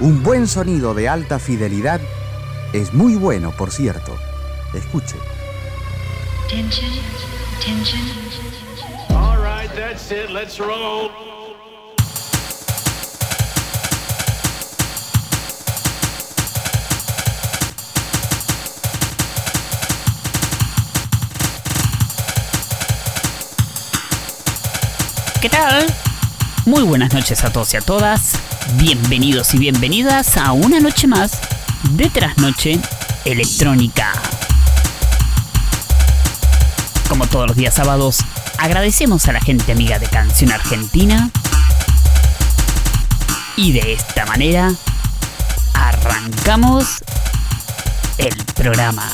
Un buen sonido de alta fidelidad es muy bueno, por cierto. Escuche. All right, that's it. Let's roll. ¿Qué tal? Muy buenas noches a todos y a todas. Bienvenidos y bienvenidas a una noche más de Trasnoche Electrónica. Como todos los días sábados, agradecemos a la gente amiga de Canción Argentina. Y de esta manera, arrancamos el programa.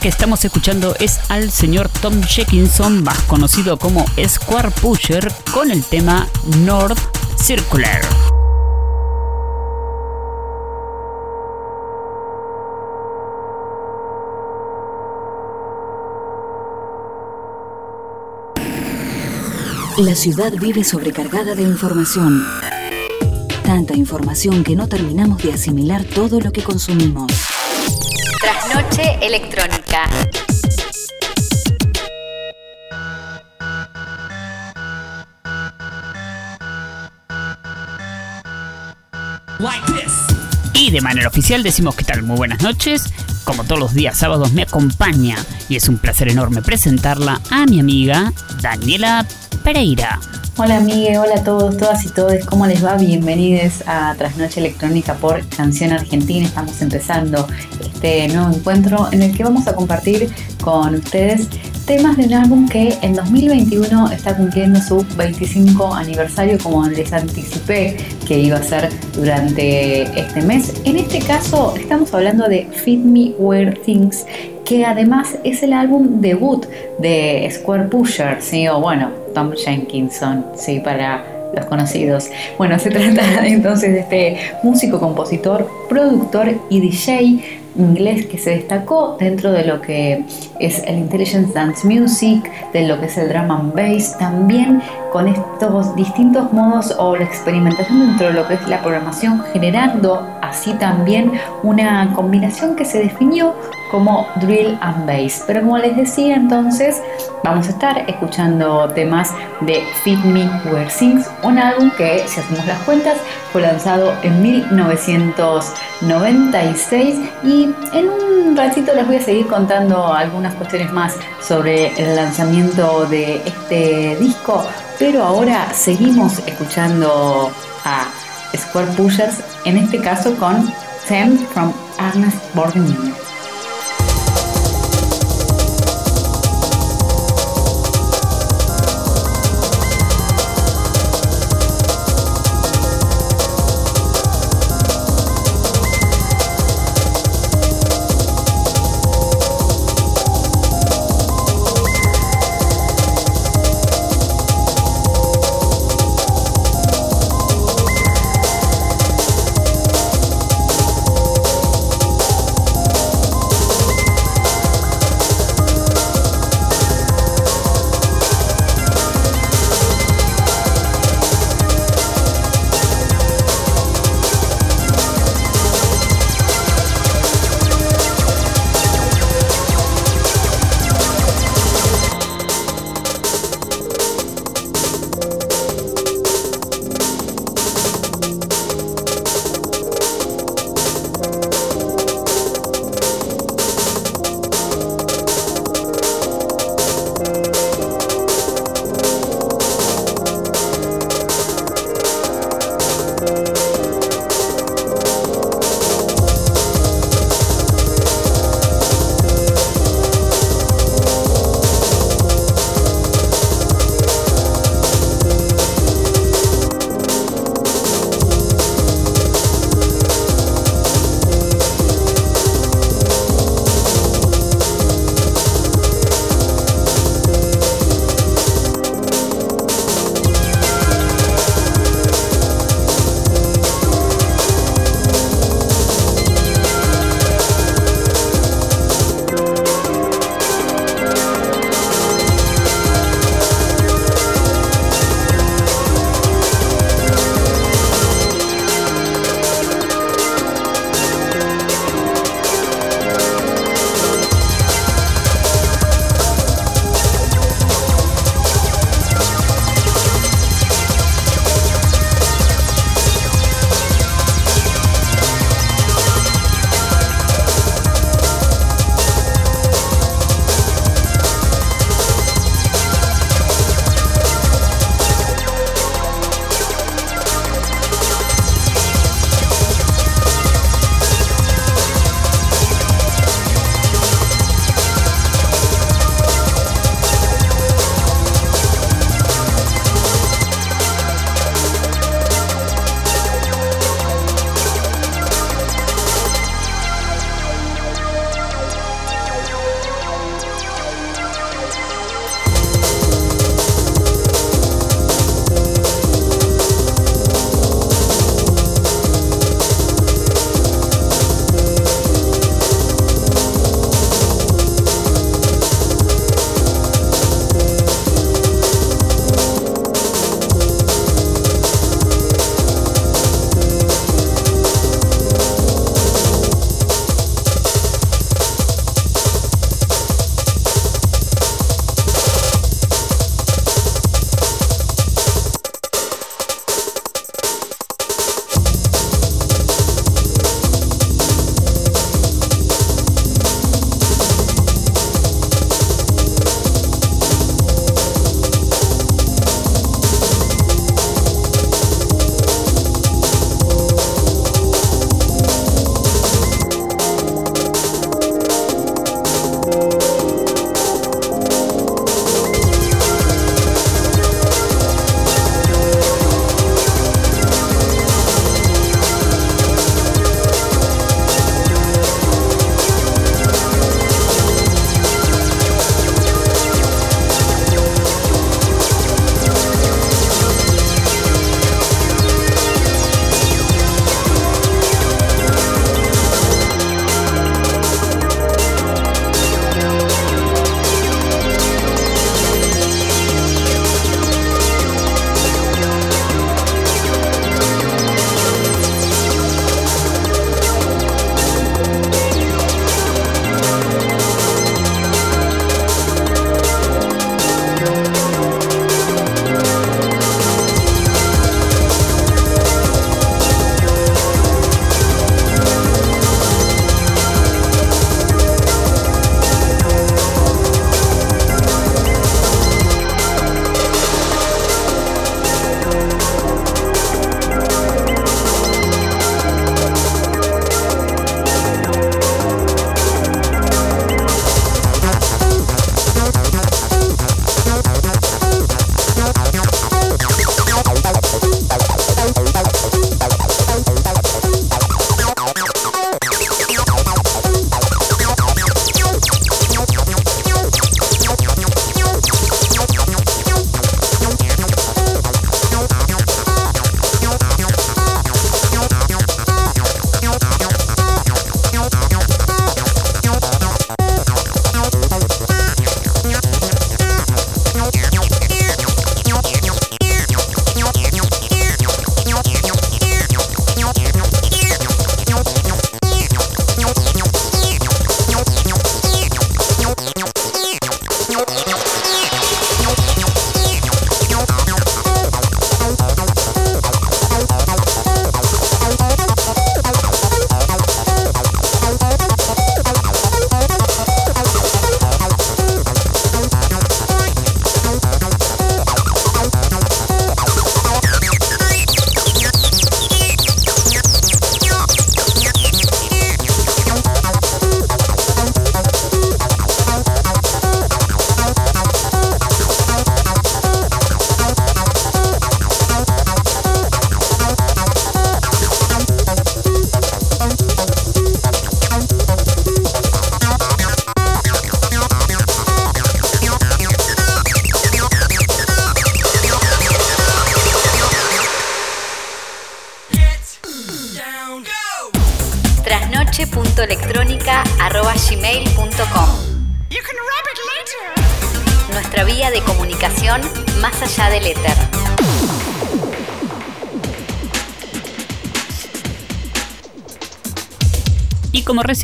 Que estamos escuchando es al señor Tom Jenkinson, más conocido como Square Pusher, con el tema North Circular. La ciudad vive sobrecargada de información. Tanta información que no terminamos de asimilar todo lo que consumimos. Trasnoche electrónica. Y de manera oficial decimos que tal, muy buenas noches. Como todos los días sábados me acompaña y es un placer enorme presentarla a mi amiga Daniela Pereira. Hola amigue, hola a todos, todas y todos, ¿cómo les va? Bienvenidos a Trasnoche Electrónica por Canción Argentina. Estamos empezando este nuevo encuentro en el que vamos a compartir con ustedes temas de un álbum que en 2021 está cumpliendo su 25 aniversario, como les anticipé que iba a ser durante este mes. En este caso estamos hablando de Fit Me Wear Things, que además es el álbum debut de Square Pusher, ¿sí? o bueno, Tom Jenkinson, ¿sí? para los conocidos. Bueno, se trata entonces de este músico, compositor, productor y DJ inglés que se destacó dentro de lo que es el Intelligence Dance Music, de lo que es el drum and bass, también con estos distintos modos o la experimentación dentro de lo que es la programación, generando así también una combinación que se definió como drill and bass. Pero como les decía entonces, vamos a estar escuchando temas de Fit Me Where Sings, un álbum que, si hacemos las cuentas, fue lanzado en 1996 y en un ratito les voy a seguir contando algunas cuestiones más sobre el lanzamiento de este disco, pero ahora seguimos escuchando a Square Pushers, en este caso con Sam from Ernest Borgnine.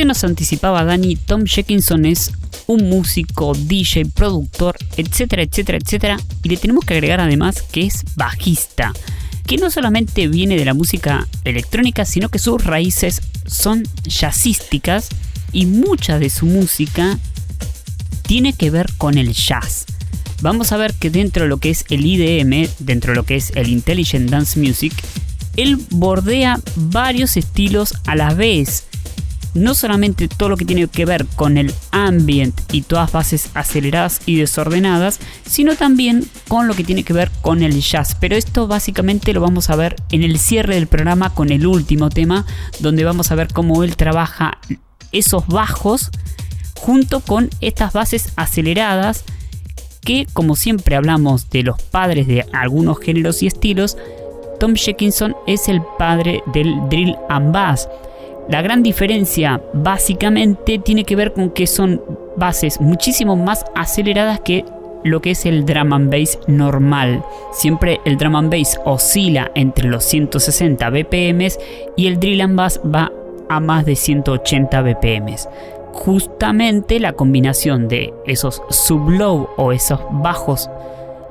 Nos anticipaba Dani, Tom Jenkinson es un músico, DJ, productor, etcétera, etcétera, etcétera. Y le tenemos que agregar además que es bajista, que no solamente viene de la música electrónica, sino que sus raíces son jazzísticas y mucha de su música tiene que ver con el jazz. Vamos a ver que dentro de lo que es el IDM, dentro de lo que es el Intelligent Dance Music, él bordea varios estilos a la vez no solamente todo lo que tiene que ver con el ambient y todas bases aceleradas y desordenadas, sino también con lo que tiene que ver con el jazz. Pero esto básicamente lo vamos a ver en el cierre del programa con el último tema, donde vamos a ver cómo él trabaja esos bajos junto con estas bases aceleradas que como siempre hablamos de los padres de algunos géneros y estilos, Tom Jenkinson es el padre del drill and bass. La gran diferencia básicamente tiene que ver con que son bases muchísimo más aceleradas que lo que es el drum and bass normal. Siempre el drum and bass oscila entre los 160 BPM y el drill and bass va a más de 180 BPM. Justamente la combinación de esos sublow o esos bajos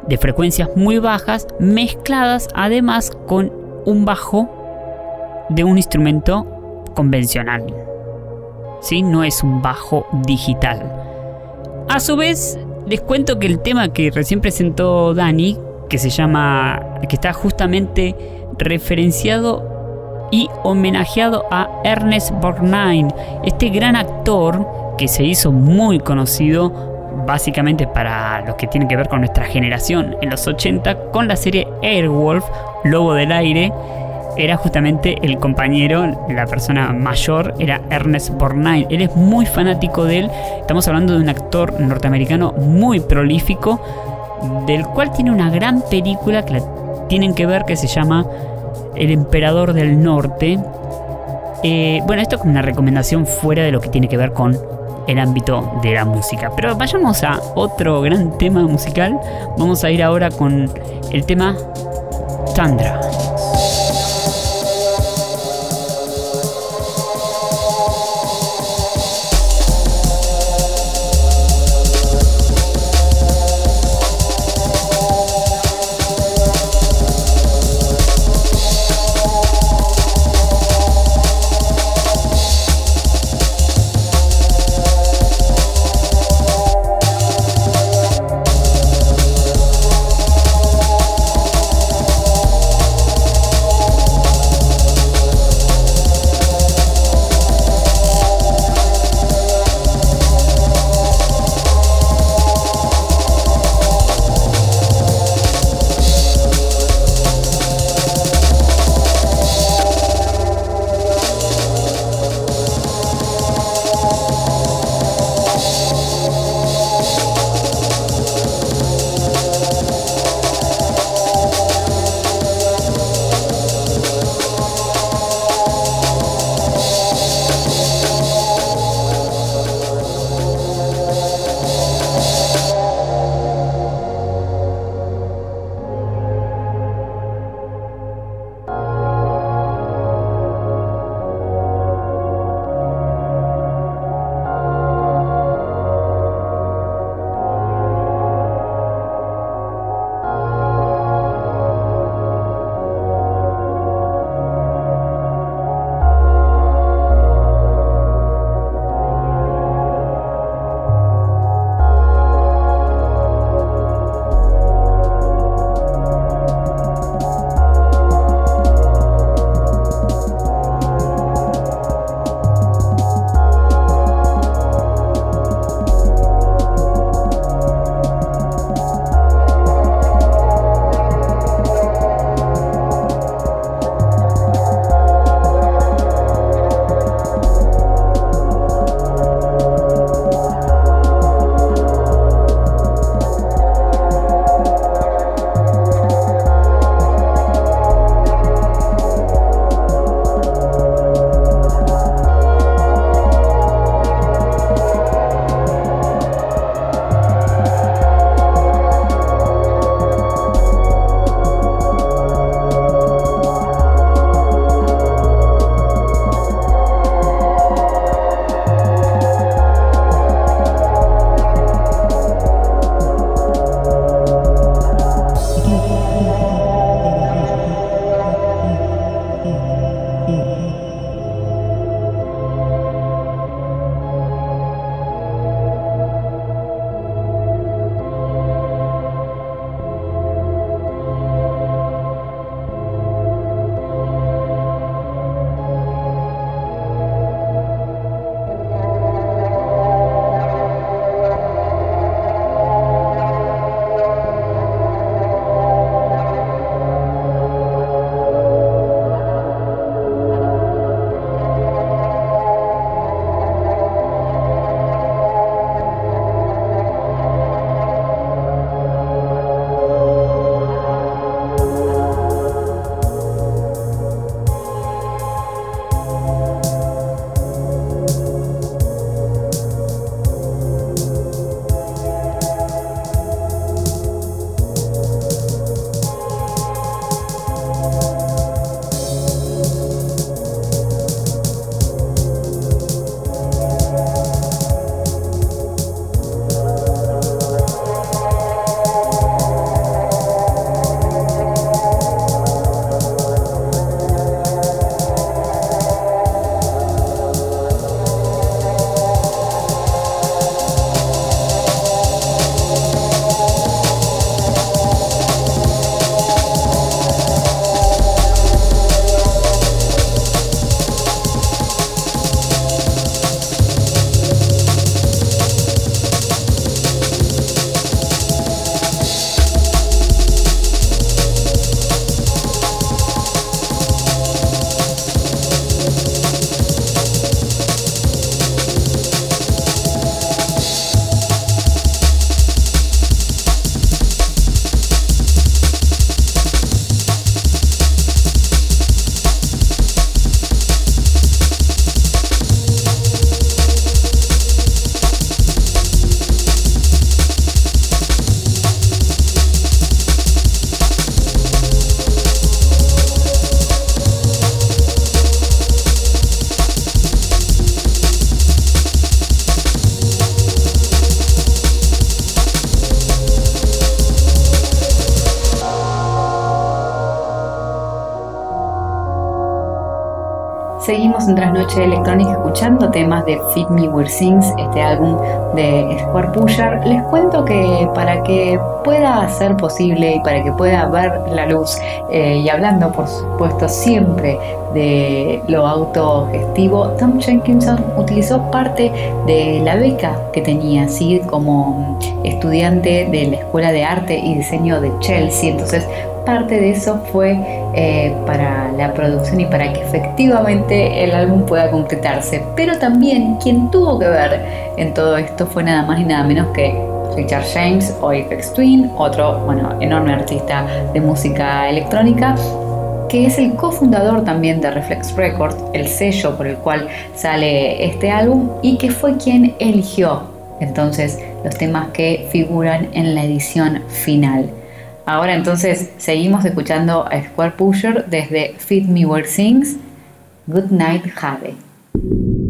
de frecuencias muy bajas mezcladas además con un bajo de un instrumento convencional. ¿Sí? No es un bajo digital. A su vez, les cuento que el tema que recién presentó Dani, que se llama, que está justamente referenciado y homenajeado a Ernest Borgnine, este gran actor que se hizo muy conocido básicamente para los que tienen que ver con nuestra generación en los 80 con la serie Airwolf, Lobo del Aire, era justamente el compañero, la persona mayor, era Ernest Borgnine. Él es muy fanático de él. Estamos hablando de un actor norteamericano muy prolífico, del cual tiene una gran película que tienen que ver que se llama El Emperador del Norte. Eh, bueno, esto es una recomendación fuera de lo que tiene que ver con el ámbito de la música. Pero vayamos a otro gran tema musical. Vamos a ir ahora con el tema Tandra. Straßen Seguimos en Trasnoche Electrónica escuchando temas de Fit Me Where Sings, este álbum de Square Pusher. Les cuento que para que pueda ser posible y para que pueda ver la luz, eh, y hablando por supuesto siempre de lo autogestivo, Tom Jenkinson utilizó parte de la beca que tenía, así como estudiante de la Escuela de Arte y Diseño de Chelsea. Entonces, parte de eso fue eh, para la producción y para que efectivamente el álbum pueda completarse. Pero también quien tuvo que ver en todo esto fue nada más y nada menos que Richard James o Apex Twin, otro bueno, enorme artista de música electrónica que es el cofundador también de Reflex Records, el sello por el cual sale este álbum y que fue quien eligió entonces los temas que figuran en la edición final. Ahora entonces seguimos escuchando a Square Pusher desde Fit Me Where Sings, Good Night Jade.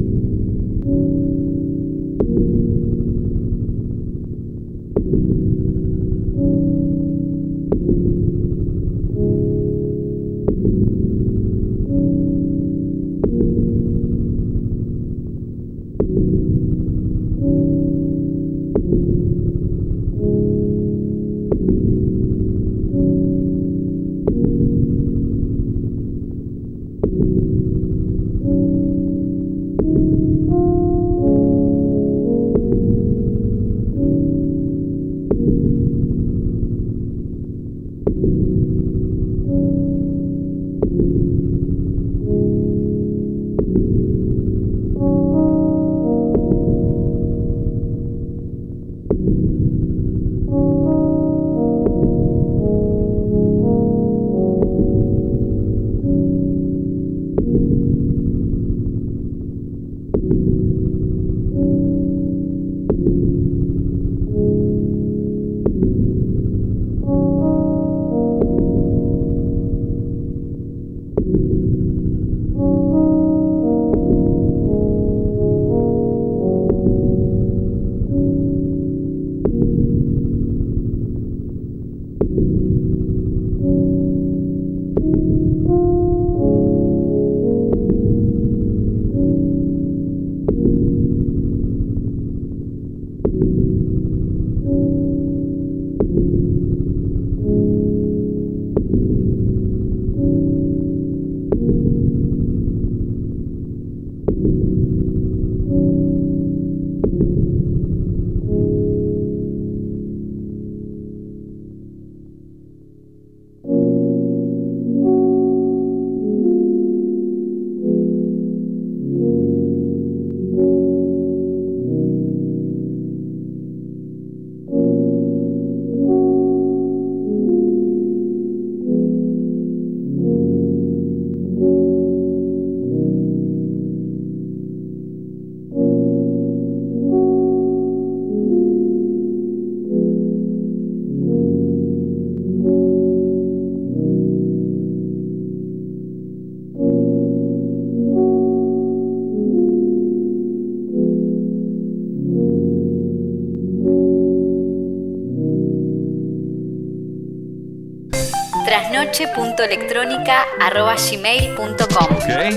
trasnoche.electrónica.gmail.com Okay.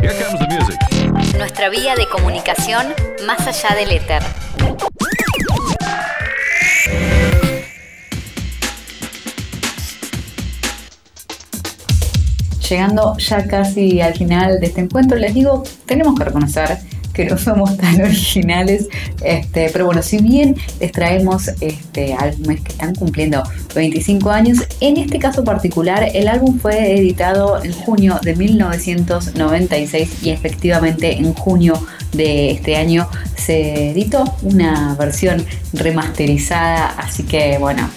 Here comes the music. Nuestra vía de comunicación más allá del éter. Llegando ya casi al final de este encuentro, les digo, tenemos que reconocer que no somos tan originales, este, pero bueno, si bien les traemos este, álbumes que están cumpliendo 25 años, en este caso particular el álbum fue editado en junio de 1996 y efectivamente en junio de este año se editó una versión remasterizada, así que bueno,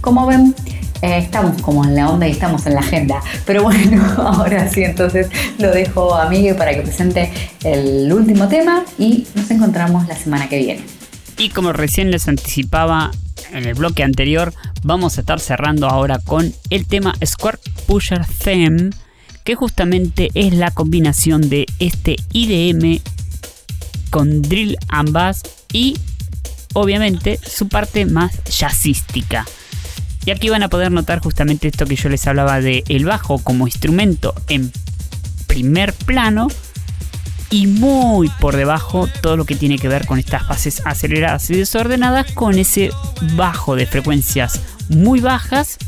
como ven, eh, estamos como en la onda y estamos en la agenda. Pero bueno, ahora sí, entonces lo dejo a Miguel para que presente el último tema y nos encontramos la semana que viene. Y como recién les anticipaba en el bloque anterior, vamos a estar cerrando ahora con el tema Square Pusher Theme, que justamente es la combinación de este IDM con drill and bass y obviamente su parte más jazzística. Y aquí van a poder notar justamente esto que yo les hablaba de el bajo como instrumento en primer plano y muy por debajo todo lo que tiene que ver con estas fases aceleradas y desordenadas con ese bajo de frecuencias muy bajas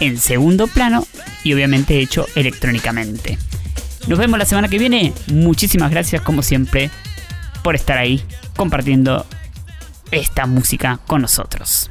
en segundo plano y obviamente hecho electrónicamente. Nos vemos la semana que viene. Muchísimas gracias como siempre por estar ahí compartiendo esta música con nosotros.